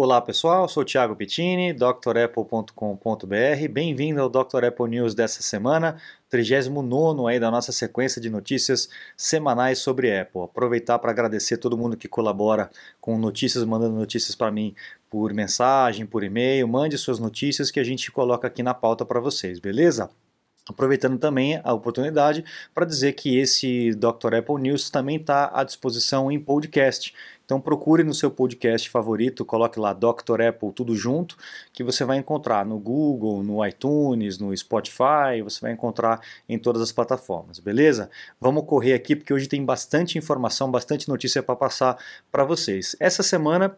Olá pessoal, sou Thiago Pittini, drapple.com.br. Bem-vindo ao Dr. Apple News dessa semana, 39 aí da nossa sequência de notícias semanais sobre Apple. Aproveitar para agradecer todo mundo que colabora com notícias, mandando notícias para mim por mensagem, por e-mail. Mande suas notícias que a gente coloca aqui na pauta para vocês, beleza? Aproveitando também a oportunidade para dizer que esse Dr. Apple News também está à disposição em podcast. Então procure no seu podcast favorito, coloque lá Dr. Apple tudo junto, que você vai encontrar no Google, no iTunes, no Spotify, você vai encontrar em todas as plataformas, beleza? Vamos correr aqui porque hoje tem bastante informação, bastante notícia para passar para vocês. Essa semana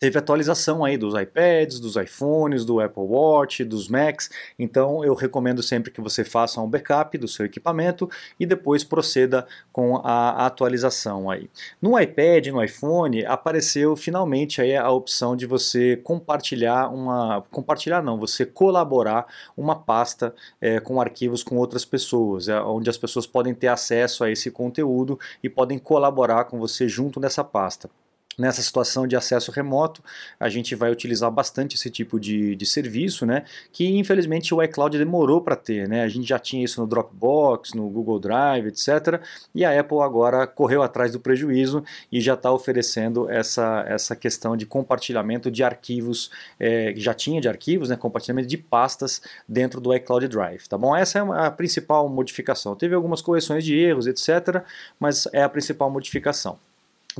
teve atualização aí dos iPads, dos iPhones, do Apple Watch, dos Macs. Então eu recomendo sempre que você faça um backup do seu equipamento e depois proceda com a atualização aí. No iPad, no iPhone, apareceu finalmente aí a opção de você compartilhar uma, compartilhar não, você colaborar uma pasta é, com arquivos com outras pessoas, é, onde as pessoas podem ter acesso a esse conteúdo e podem colaborar com você junto nessa pasta. Nessa situação de acesso remoto, a gente vai utilizar bastante esse tipo de, de serviço, né? Que infelizmente o iCloud demorou para ter, né? A gente já tinha isso no Dropbox, no Google Drive, etc. E a Apple agora correu atrás do prejuízo e já está oferecendo essa, essa questão de compartilhamento de arquivos, é, já tinha de arquivos, né? Compartilhamento de pastas dentro do iCloud Drive, tá bom? Essa é a principal modificação. Teve algumas correções de erros, etc. Mas é a principal modificação.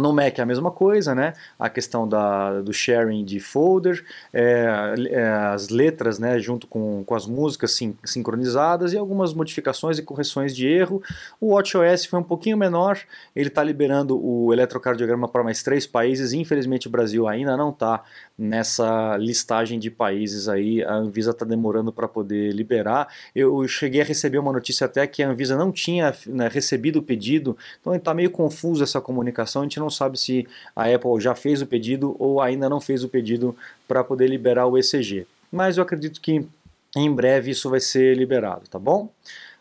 No Mac é a mesma coisa, né? A questão da, do sharing de folder, é, é, as letras, né, junto com, com as músicas sim, sincronizadas e algumas modificações e correções de erro. O WatchOS foi um pouquinho menor, ele está liberando o eletrocardiograma para mais três países. Infelizmente o Brasil ainda não está nessa listagem de países aí. A Anvisa está demorando para poder liberar. Eu cheguei a receber uma notícia até que a Anvisa não tinha né, recebido o pedido, então está meio confuso essa comunicação. A gente não sabe se a Apple já fez o pedido ou ainda não fez o pedido para poder liberar o ECG. Mas eu acredito que em breve isso vai ser liberado, tá bom?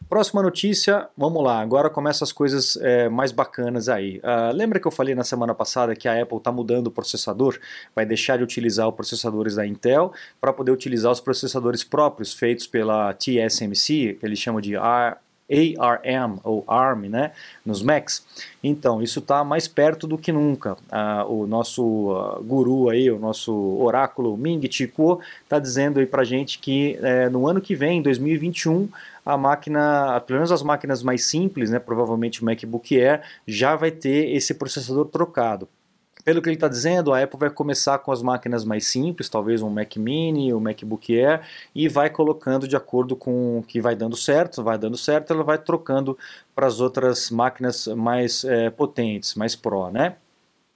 Próxima notícia, vamos lá, agora começam as coisas é, mais bacanas aí. Uh, lembra que eu falei na semana passada que a Apple está mudando o processador? Vai deixar de utilizar os processadores da Intel para poder utilizar os processadores próprios feitos pela TSMC, que eles chamam de ARM ou ARM, né, nos Macs. Então, isso está mais perto do que nunca. Ah, o nosso uh, guru aí, o nosso oráculo Ming Chi Kuo, está dizendo aí para gente que é, no ano que vem, 2021, a máquina, pelo menos as máquinas mais simples, né, provavelmente o MacBook Air, já vai ter esse processador trocado. Pelo que ele está dizendo, a Apple vai começar com as máquinas mais simples, talvez um Mac Mini, um MacBook Air, e vai colocando de acordo com o que vai dando certo, vai dando certo, ela vai trocando para as outras máquinas mais é, potentes, mais Pro, né?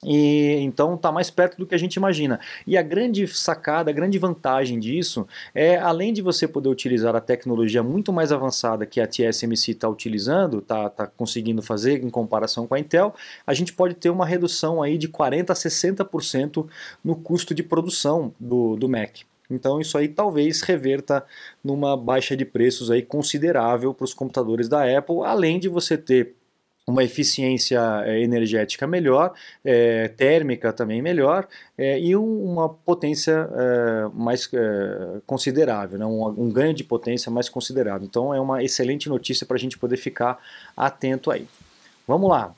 E então está mais perto do que a gente imagina. E a grande sacada, a grande vantagem disso é, além de você poder utilizar a tecnologia muito mais avançada que a TSMC está utilizando, está tá conseguindo fazer em comparação com a Intel, a gente pode ter uma redução aí de 40% a 60% no custo de produção do, do Mac. Então isso aí talvez reverta numa baixa de preços aí considerável para os computadores da Apple, além de você ter uma eficiência é, energética melhor, é, térmica também melhor é, e um, uma potência é, mais considerável, né? um, um, ganho de potência mais considerável. Então é uma excelente notícia para a gente poder ficar atento aí. Vamos lá.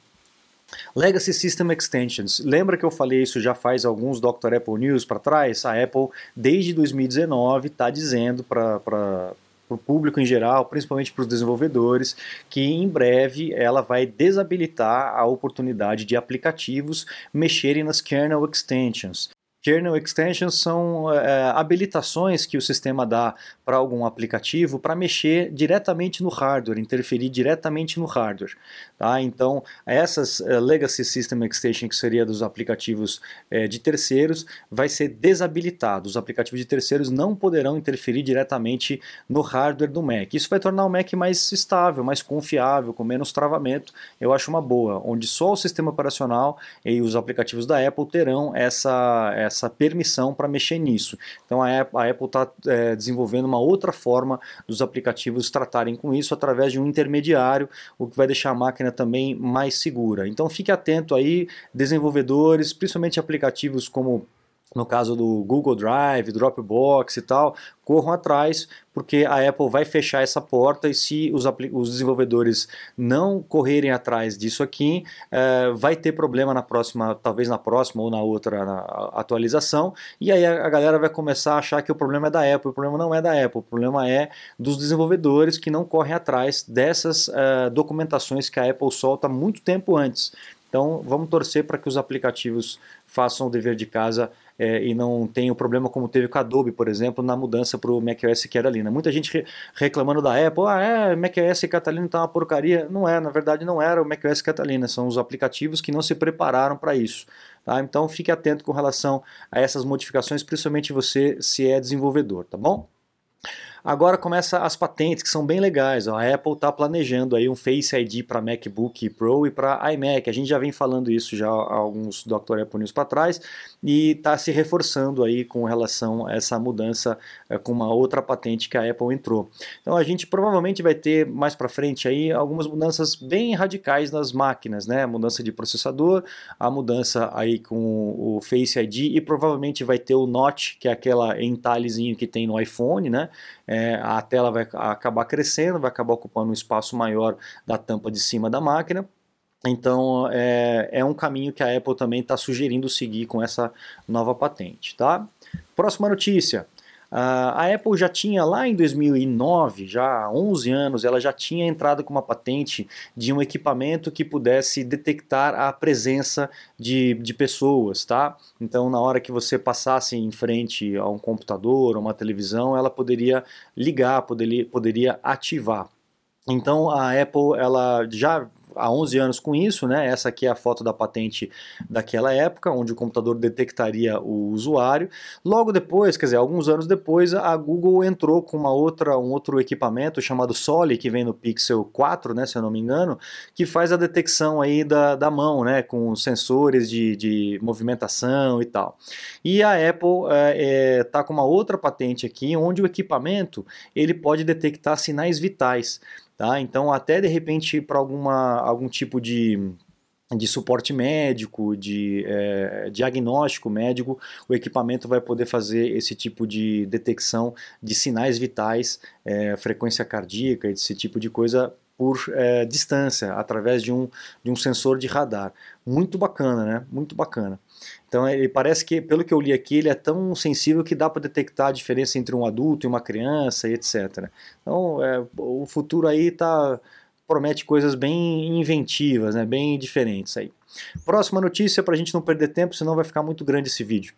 Legacy System Extensions. Lembra que eu falei isso já faz alguns Dr. Apple News para trás? A Apple, desde 2019, está dizendo para para o público em geral, principalmente para os desenvolvedores, que em breve ela vai desabilitar a oportunidade de aplicativos mexerem nas kernel extensions. Kernel extensions são é, habilitações que o sistema dá para algum aplicativo para mexer diretamente no hardware, interferir diretamente no hardware. Tá? Então, essas uh, Legacy System Extension, que seria dos aplicativos uh, de terceiros, vai ser desabilitado. Os aplicativos de terceiros não poderão interferir diretamente no hardware do Mac. Isso vai tornar o Mac mais estável, mais confiável, com menos travamento. Eu acho uma boa, onde só o sistema operacional e os aplicativos da Apple terão essa, essa permissão para mexer nisso. Então, a Apple está é, desenvolvendo uma outra forma dos aplicativos tratarem com isso através de um intermediário, o que vai deixar a máquina também mais segura. Então fique atento aí, desenvolvedores, principalmente aplicativos como no caso do Google Drive, Dropbox e tal, corram atrás, porque a Apple vai fechar essa porta e se os, os desenvolvedores não correrem atrás disso aqui, é, vai ter problema na próxima, talvez na próxima ou na outra na atualização, e aí a, a, galera vai começar a achar que o problema é da Apple, o problema não é da Apple, o problema é dos desenvolvedores que não correm atrás dessas é, documentações que a Apple solta muito tempo antes. Então vamos torcer para que os aplicativos façam o dever de casa é, e não tenha o problema como teve com a Adobe, por exemplo, na mudança para o macOS Catalina. Muita gente re reclamando da Apple, ah, é, macOS Catalina está uma porcaria. Não é, na verdade não era o macOS Catalina, são os aplicativos que não se prepararam para isso. Tá? Então fique atento com relação a essas modificações, principalmente você se é desenvolvedor, tá bom? Agora começa as patentes que são bem legais. Ó. A Apple está planejando aí um Face ID para MacBook Pro e para iMac. A gente já vem falando isso já há alguns Dr. Apple News para trás e está se reforçando aí com relação a essa mudança é, com uma outra patente que a Apple entrou. Então a gente provavelmente vai ter mais para frente aí algumas mudanças bem radicais nas máquinas, né? A mudança de processador, a mudança aí com o Face ID e provavelmente vai ter o Notch, que é aquela entalhezinho que tem no iPhone, né? É, a tela vai acabar crescendo, vai acabar ocupando um espaço maior da tampa de cima da máquina. Então é, é um caminho que a Apple também está sugerindo seguir com essa nova patente. Tá? Próxima notícia. Uh, a Apple já tinha lá em 2009, já há 11 anos, ela já tinha entrado com uma patente de um equipamento que pudesse detectar a presença de, de pessoas, tá? Então, na hora que você passasse em frente a um computador, a uma televisão, ela poderia ligar, poderia, poderia ativar. Então a Apple ela já há 11 anos com isso, né? Essa aqui é a foto da patente daquela época, onde o computador detectaria o usuário. Logo depois, quer dizer, alguns anos depois, a Google entrou com uma outra, um outro equipamento chamado Soli, que vem no Pixel 4, né, se eu não me engano, que faz a detecção aí da, da mão, né, com sensores de, de movimentação e tal. E a Apple está é, é, tá com uma outra patente aqui, onde o equipamento ele pode detectar sinais vitais. Tá? Então, até de repente, para algum tipo de, de suporte médico, de é, diagnóstico médico, o equipamento vai poder fazer esse tipo de detecção de sinais vitais, é, frequência cardíaca, esse tipo de coisa por é, distância, através de um, de um sensor de radar. Muito bacana, né? Muito bacana. Então ele parece que, pelo que eu li aqui, ele é tão sensível que dá para detectar a diferença entre um adulto e uma criança e etc. Então é, o futuro aí tá, promete coisas bem inventivas, né, bem diferentes aí. Próxima notícia para a gente não perder tempo, senão vai ficar muito grande esse vídeo.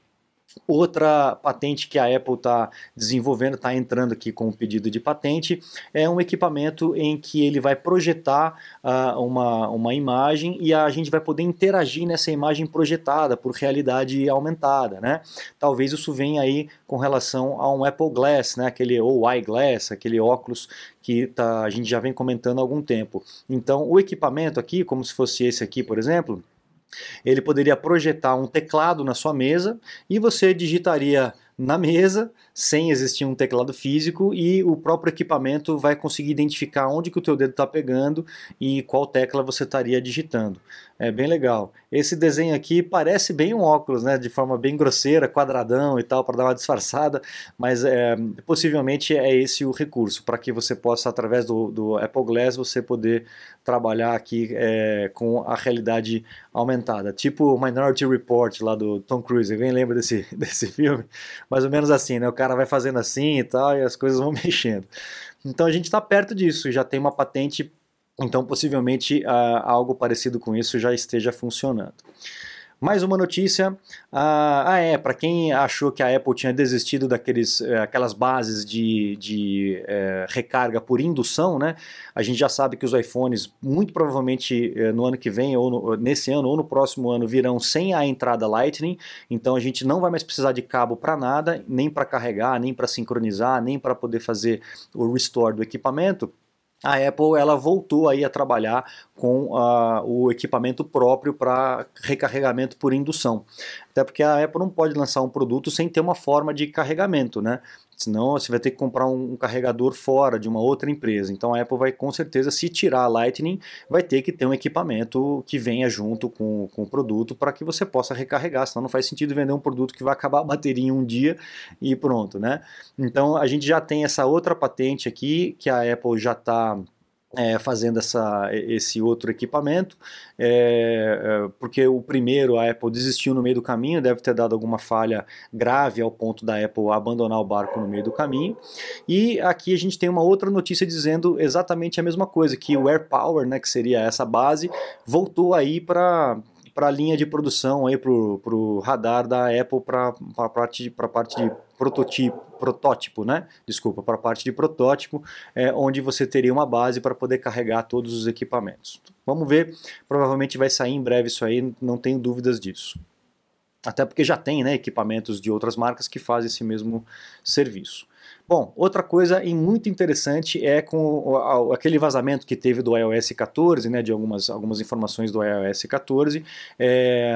Outra patente que a Apple está desenvolvendo, está entrando aqui com o pedido de patente, é um equipamento em que ele vai projetar uh, uma, uma imagem e a gente vai poder interagir nessa imagem projetada por realidade aumentada. Né? Talvez isso venha aí com relação a um Apple Glass, né? aquele ou eyeglass, aquele óculos que tá, a gente já vem comentando há algum tempo. Então o equipamento aqui, como se fosse esse aqui, por exemplo, ele poderia projetar um teclado na sua mesa e você digitaria na mesa, sem existir um teclado físico, e o próprio equipamento vai conseguir identificar onde que o teu dedo está pegando e qual tecla você estaria digitando. É bem legal. Esse desenho aqui parece bem um óculos, né, de forma bem grosseira, quadradão e tal, para dar uma disfarçada, mas é, possivelmente é esse o recurso, para que você possa, através do, do, Apple Glass, você poder trabalhar aqui é, com a realidade aumentada. Tipo Minority Report lá do Tom Cruise, alguém lembra desse, desse filme? mais ou menos assim, né? O cara vai fazendo assim e tal, e as coisas vão mexendo. Então a gente está perto disso, já tem uma patente, então possivelmente uh, algo parecido com isso já esteja funcionando. Mais uma notícia. Ah, ah é, para quem achou que a Apple tinha desistido daqueles, eh, aquelas bases de, de eh, recarga por indução, né? A gente já sabe que os iPhones, muito provavelmente eh, no ano que vem, ou no, nesse ano, ou no próximo ano, virão sem a entrada Lightning. Então a gente não vai mais precisar de cabo para nada, nem para carregar, nem para sincronizar, nem para poder fazer o restore do equipamento a Apple ela voltou aí a trabalhar com uh, o equipamento próprio para recarregamento por indução. Até porque a Apple não pode lançar um produto sem ter uma forma de carregamento, né? Senão você vai ter que comprar um, carregador fora de uma outra empresa. Então a Apple vai com certeza, se tirar a Lightning, vai ter que ter um equipamento que venha junto com, com o produto para que você possa recarregar. Senão não faz sentido vender um produto que vai acabar a bateria em um dia e pronto, né? Então a gente já tem essa outra patente aqui que a Apple já está é, fazendo essa, esse outro equipamento, é, é, porque o primeiro a Apple desistiu no meio do caminho, deve ter dado alguma falha grave ao ponto da Apple abandonar o barco no meio do caminho. E aqui a gente tem uma outra notícia dizendo exatamente a mesma coisa, que o AirPower, né, que seria essa base, voltou aí para para a linha de produção aí para o radar da Apple para a parte, parte de prototipo, protótipo, né? Desculpa, para a parte de protótipo, é, onde você teria uma base para poder carregar todos os equipamentos. Vamos ver, provavelmente vai sair em breve isso aí, não tenho dúvidas disso. Até porque já tem né, equipamentos de outras marcas que fazem esse mesmo serviço. Bom, outra coisa muito interessante é com aquele vazamento que teve do iOS 14, né, de algumas, algumas informações do iOS 14, é,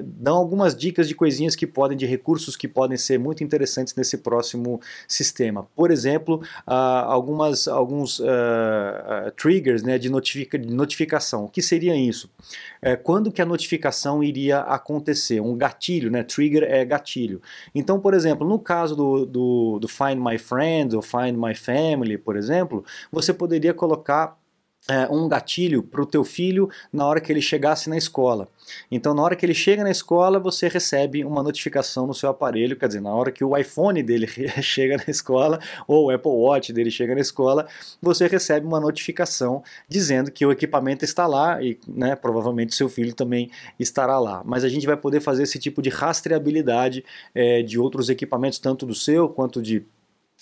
dão algumas dicas de coisinhas que podem, de recursos que podem ser muito interessantes nesse próximo sistema. Por exemplo, algumas, alguns uh, triggers né, de, notifica, de notificação. O que seria isso? É, quando que a notificação iria acontecer? Um gatilho, né? Trigger é gatilho. Então, por exemplo, no caso do, do, do Find My Friends ou Find My Family, por exemplo, você poderia colocar é, um gatilho para o teu filho na hora que ele chegasse na escola. Então, na hora que ele chega na escola, você recebe uma notificação no seu aparelho, quer dizer, na hora que o iPhone dele chega na escola ou o Apple Watch dele chega na escola, você recebe uma notificação dizendo que o equipamento está lá e, né, provavelmente seu filho também estará lá. Mas a gente vai poder fazer esse tipo de rastreabilidade é, de outros equipamentos, tanto do seu quanto de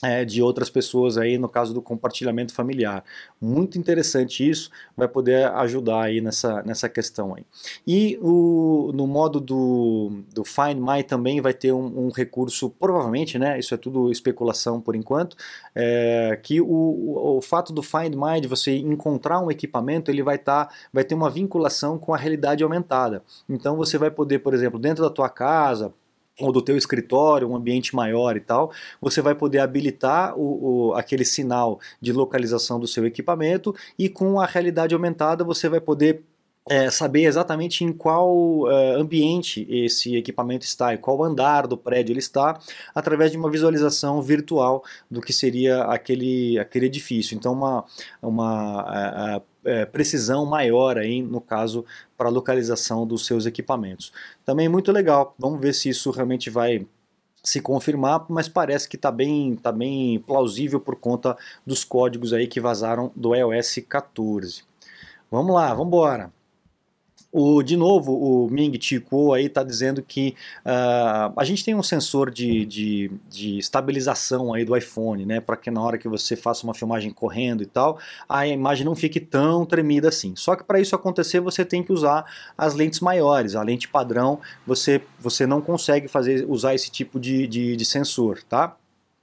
é, de outras pessoas aí no caso do compartilhamento familiar. Muito interessante isso, vai poder ajudar aí nessa, nessa questão aí. E o, no modo do, do Find My também vai ter um, um recurso, provavelmente, né, isso é tudo especulação por enquanto, é, que o, o, o, fato do Find My, de você encontrar um equipamento, ele vai, tá, vai ter uma vinculação com a realidade aumentada. Então você vai poder, por exemplo, dentro da tua casa, ou do teu escritório, um ambiente maior e tal, você vai poder habilitar o, o, aquele sinal de localização do seu equipamento e com a realidade aumentada você vai poder é, saber exatamente em qual é, ambiente esse equipamento está, em qual andar do prédio ele está, através de uma visualização virtual do que seria aquele, aquele edifício. Então, uma, uma é, é precisão maior aí, no caso, para a localização dos seus equipamentos. Também muito legal, vamos ver se isso realmente vai se confirmar, mas parece que está bem, tá bem plausível por conta dos códigos aí que vazaram do iOS 14. Vamos lá, vamos embora. O, de novo, o Ming Chi Kuo aí está dizendo que uh, a gente tem um sensor de, de, de estabilização aí do iPhone, né, para que na hora que você faça uma filmagem correndo e tal, a imagem não fique tão tremida assim. Só que para isso acontecer você tem que usar as lentes maiores, a lente padrão você, você não consegue fazer usar esse tipo de, de, de sensor, tá?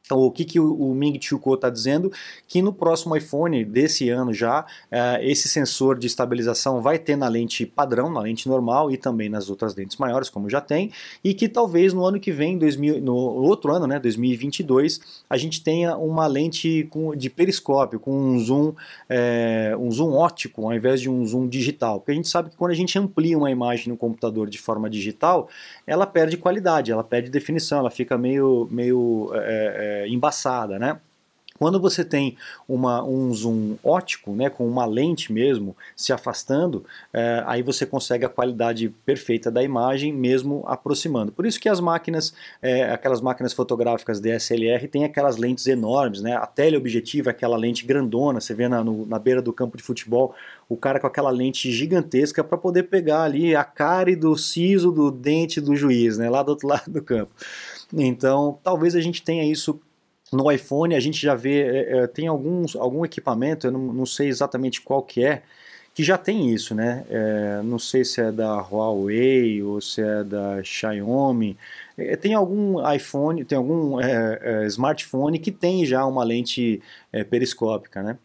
Então, o que, que o, Ming Chiu Kuo está dizendo? Que no próximo iPhone desse ano já, uh, esse sensor de estabilização vai ter na lente padrão, na lente normal e também nas outras lentes maiores, como já tem, e que talvez no ano que vem, 2000, no outro ano, né, 2022, a gente tenha uma lente com, de periscópio, com um zoom, é, um zoom óptico ao invés de um zoom digital. Porque a gente sabe que quando a gente amplia uma imagem no computador de forma digital, ela perde qualidade, ela perde definição, ela fica meio, meio é, embaçada, né? Quando você tem uma, um zoom ótico, né, com uma lente mesmo se afastando, é, aí você consegue a qualidade perfeita da imagem mesmo aproximando. Por isso que as máquinas, é, aquelas máquinas fotográficas DSLR têm aquelas lentes enormes, né? A teleobjetiva é aquela lente grandona, você vê na, no, na beira do campo de futebol o cara com aquela lente gigantesca para poder pegar ali a cara do siso do dente do juiz, né, lá do outro lado do campo. Então, talvez a gente tenha isso no iPhone a gente já vê, é, é, tem alguns, algum equipamento, eu não, não, sei exatamente qual que é, que já tem isso, né? É, não sei se é da Huawei ou se é da Xiaomi. É, tem algum iPhone, tem algum é, é, smartphone que tem já uma lente periscópica, né?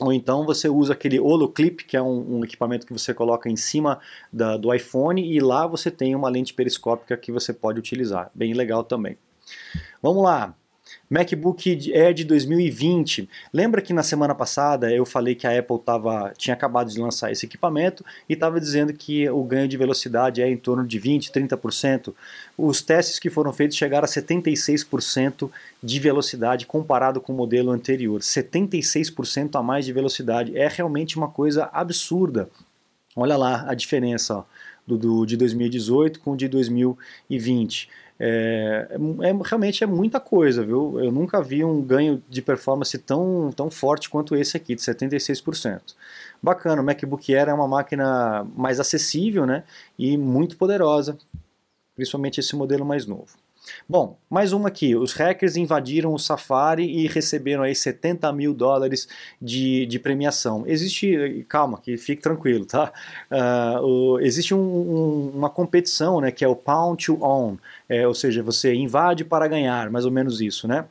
ou então você usa aquele Holoclip, que é um, um equipamento que você coloca em cima da, do iPhone e lá você tem uma lente periscópica que você pode utilizar. Bem legal também. Vamos lá. MacBook Air de 2020. Lembra que na semana passada eu falei que a Apple tava, tinha acabado de lançar esse equipamento e estava dizendo que o ganho de velocidade é em torno de 20, 30%. Os testes que foram feitos chegaram a 76% de velocidade comparado com o modelo anterior. 76% a mais de velocidade. É realmente uma coisa absurda. Olha lá a diferença ó, do, do, de 2018 com o de 2020. É, é, realmente é muita coisa, viu? Eu nunca vi um ganho de performance tão, tão forte quanto esse aqui, de 76%. Bacana, o MacBook Air é uma máquina mais acessível né? e muito poderosa, principalmente esse modelo mais novo. Bom, mais uma aqui. Os hackers invadiram o Safari e receberam aí 70 mil dólares de, de premiação. Existe, calma, que fique tranquilo, tá? Uh, o, existe um, um, uma competição, né, que é o Pound to Own, é, ou seja, você invade para ganhar, mais ou menos isso, né?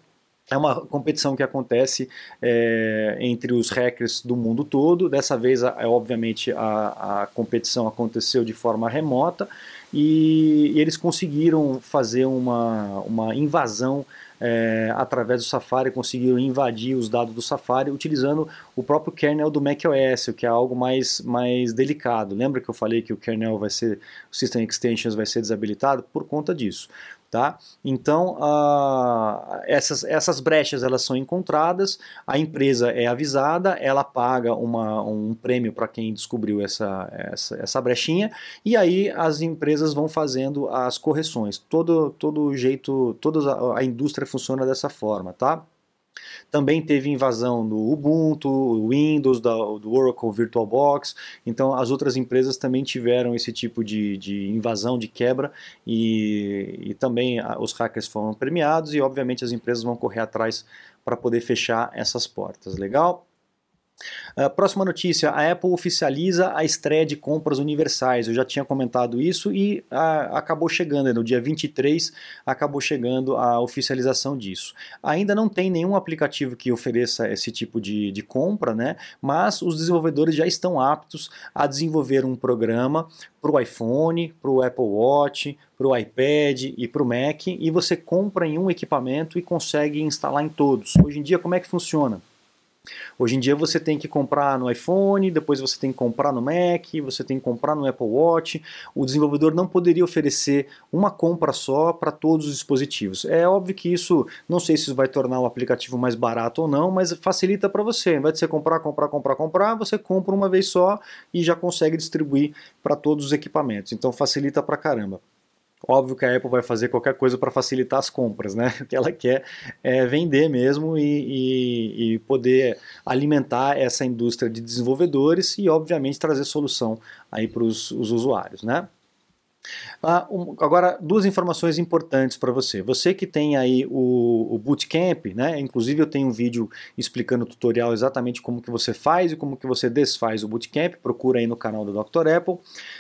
É uma competição que acontece é, entre os hackers do mundo todo. Dessa vez, é, obviamente, a, a competição aconteceu de forma remota e, e eles conseguiram fazer uma, uma invasão é, através do Safari, conseguiram invadir os dados do Safari utilizando o próprio kernel do macOS, o que é algo mais, mais delicado. Lembra que eu falei que o kernel vai ser, o System Extensions vai ser desabilitado? Por conta disso. Tá? Então, uh, essas, essas brechas elas são encontradas, a empresa é avisada, ela paga uma, um prêmio para quem descobriu essa, essa, essa brechinha, e aí as empresas vão fazendo as correções. Todo, todo jeito, toda a, indústria funciona dessa forma. Tá? Também teve invasão do Ubuntu, Windows, do Oracle VirtualBox. Então as outras empresas também tiveram esse tipo de, de invasão, de quebra, e, e também os hackers foram premiados e obviamente as empresas vão correr atrás para poder fechar essas portas. Legal? Uh, próxima notícia: a Apple oficializa a estreia de compras universais. Eu já tinha comentado isso e uh, acabou chegando, no dia 23 acabou chegando a oficialização disso. Ainda não tem nenhum aplicativo que ofereça esse tipo de, de compra, né? mas os desenvolvedores já estão aptos a desenvolver um programa para o iPhone, para o Apple Watch, para o iPad e para o Mac e você compra em um equipamento e consegue instalar em todos. Hoje em dia, como é que funciona? Hoje em dia você tem que comprar no iPhone, depois você tem que comprar no Mac, você tem que comprar no Apple Watch. O desenvolvedor não poderia oferecer uma compra só para todos os dispositivos. É óbvio que isso, não sei se isso vai tornar o aplicativo mais barato ou não, mas facilita para você. Ao invés de você comprar, comprar, comprar, comprar, você compra uma vez só e já consegue distribuir para todos os equipamentos. Então facilita para caramba. Óbvio que a Apple vai fazer qualquer coisa para facilitar as compras, né? O que ela quer é vender mesmo e, e, e, poder alimentar essa indústria de desenvolvedores e, obviamente, trazer solução aí para os usuários, né? Ah, um, agora, duas informações importantes para você. Você que tem aí o, o, Bootcamp, né? Inclusive eu tenho um vídeo explicando o tutorial exatamente como que você faz e como que você desfaz o Bootcamp. Procura aí no canal do Dr. Apple.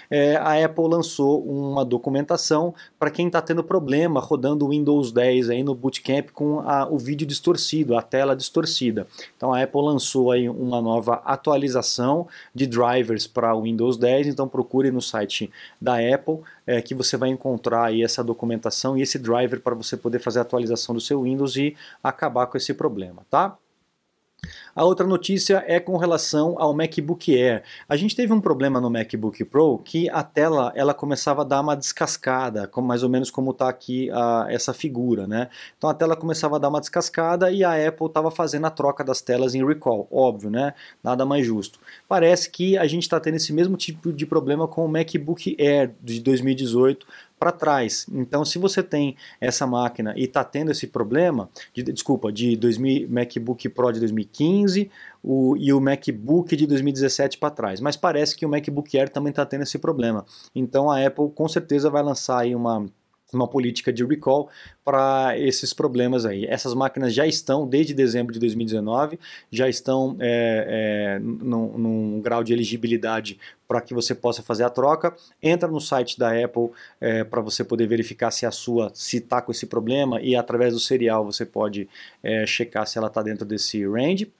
É, a Apple lançou uma documentação para quem está tendo problema rodando o Windows 10 aí no Bootcamp com a, o vídeo distorcido, a tela distorcida. Então a Apple lançou aí uma nova atualização de drivers para o Windows 10. Então procure no site da Apple é, que você vai encontrar aí essa documentação e esse driver para você poder fazer a atualização do seu Windows e acabar com esse problema, tá? A outra notícia é com relação ao MacBook Air. A gente teve um problema no MacBook Pro que a tela ela começava a dar uma descascada, como, mais ou menos como está aqui a, essa figura, né? Então a tela começava a dar uma descascada e a Apple estava fazendo a troca das telas em recall, óbvio, né? Nada mais justo. Parece que a gente está tendo esse mesmo tipo de problema com o MacBook Air de 2018 para trás. Então, se você tem essa máquina e está tendo esse problema, de, desculpa, de 2000, MacBook Pro de 2015 o, e o MacBook de 2017 para trás, mas parece que o MacBook Air também está tendo esse problema. Então, a Apple com certeza vai lançar aí uma uma política de recall para esses problemas aí. Essas máquinas já estão, desde dezembro de 2019, já estão é, é, num, num, grau de elegibilidade para que você possa fazer a troca. Entra no site da Apple é, para você poder verificar se a sua se está com esse problema e através do serial você pode é, checar se ela está dentro desse range.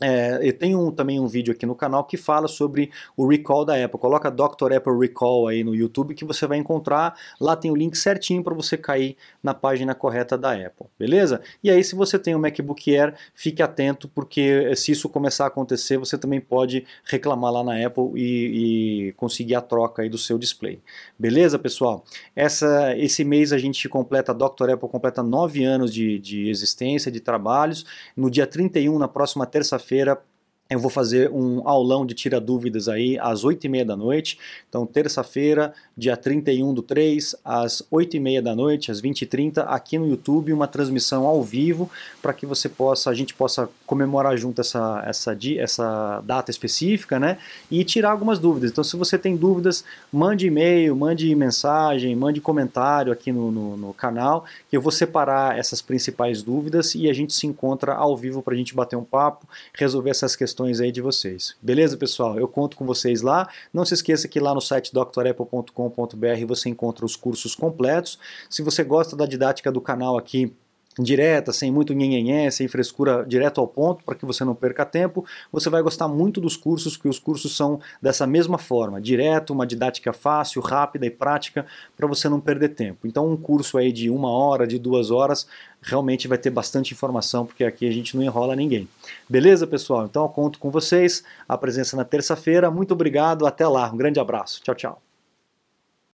É, eu tenho um, também um vídeo aqui no canal que fala sobre o recall da Apple. Coloca Dr. Apple Recall aí no YouTube que você vai encontrar. Lá tem o link certinho para você cair na página correta da Apple, beleza? E aí, se você tem um MacBook Air, fique atento, porque se isso começar a acontecer, você também pode reclamar lá na Apple e, e conseguir a troca aí do seu display. Beleza, pessoal? Essa, esse mês a gente completa, a Dr. Apple completa nove anos de, de existência, de trabalhos. No dia 31, na próxima terça-feira, terça-feira eu vou fazer um aulão de tira dúvidas aí às 8h30 da noite. Então, terça-feira, dia 31 do 3, às 8h30 da noite, às 20h30, aqui no YouTube, uma transmissão ao vivo para que você possa, a gente possa comemorar junto essa, essa, essa data específica, né? E tirar algumas dúvidas. Então, se você tem dúvidas, mande e-mail, mande mensagem, mande comentário aqui no, no, no canal, que eu vou separar essas principais dúvidas e a gente se encontra ao vivo para a gente bater um papo, resolver essas questões sugestões aí de vocês. Beleza, pessoal? Eu conto com vocês lá. Não se esqueça que lá no site drapple.com.br você encontra os cursos completos. Se você gosta da didática do canal aqui, direta, sem muito nhenhenhé, sem frescura, direto ao ponto, para que você não perca tempo, você vai gostar muito dos cursos, que os cursos são dessa mesma forma, direto, uma didática fácil, rápida e prática, para você não perder tempo. Então um curso aí de uma hora, de duas horas, realmente vai ter bastante informação, porque aqui a gente não enrola ninguém. Beleza, pessoal? Então eu conto com vocês, a presença na terça-feira. Muito obrigado, até lá. Um grande abraço. Tchau, tchau.